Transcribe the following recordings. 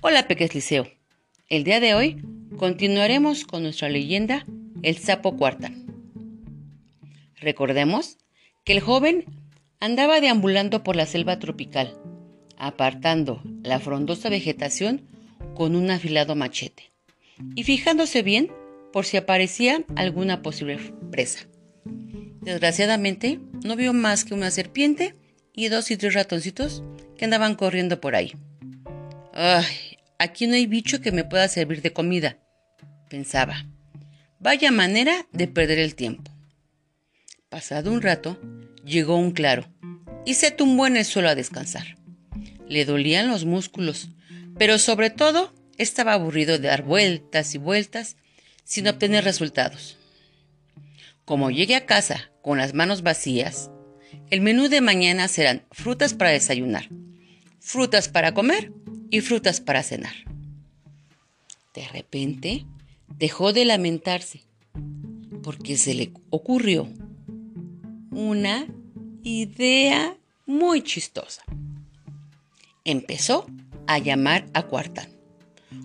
Hola Peques Liceo. El día de hoy continuaremos con nuestra leyenda El sapo cuartán. Recordemos que el joven andaba deambulando por la selva tropical, apartando la frondosa vegetación con un afilado machete y fijándose bien por si aparecía alguna posible presa. Desgraciadamente, no vio más que una serpiente y dos y tres ratoncitos que andaban corriendo por ahí. Ay, aquí no hay bicho que me pueda servir de comida, pensaba. Vaya manera de perder el tiempo. Pasado un rato, llegó un claro y se tumbó en el suelo a descansar. Le dolían los músculos, pero sobre todo estaba aburrido de dar vueltas y vueltas sin obtener resultados. Como llegue a casa con las manos vacías, el menú de mañana serán frutas para desayunar, frutas para comer y frutas para cenar. De repente dejó de lamentarse porque se le ocurrió una idea muy chistosa. Empezó a llamar a Cuartán.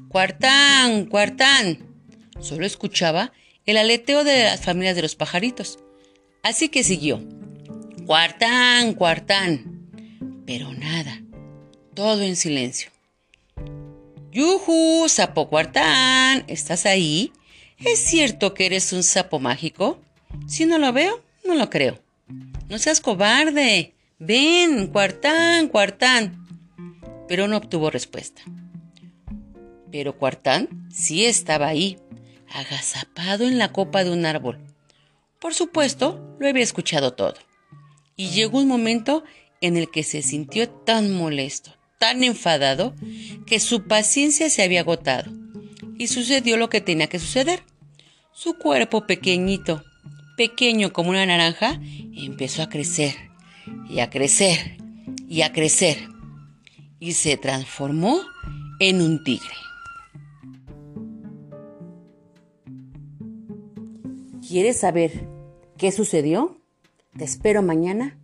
Cuartán, Cuartán. Solo escuchaba el aleteo de las familias de los pajaritos. Así que siguió. Cuartán, Cuartán. Pero nada. Todo en silencio. Yuju, sapo cuartán, ¿estás ahí? ¿Es cierto que eres un sapo mágico? Si no lo veo, no lo creo. No seas cobarde. Ven, cuartán, cuartán. Pero no obtuvo respuesta. Pero cuartán sí estaba ahí, agazapado en la copa de un árbol. Por supuesto, lo había escuchado todo. Y llegó un momento en el que se sintió tan molesto, tan enfadado que su paciencia se había agotado y sucedió lo que tenía que suceder. Su cuerpo pequeñito, pequeño como una naranja, empezó a crecer y a crecer y a crecer y se transformó en un tigre. ¿Quieres saber qué sucedió? Te espero mañana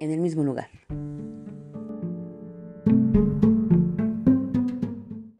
en el mismo lugar.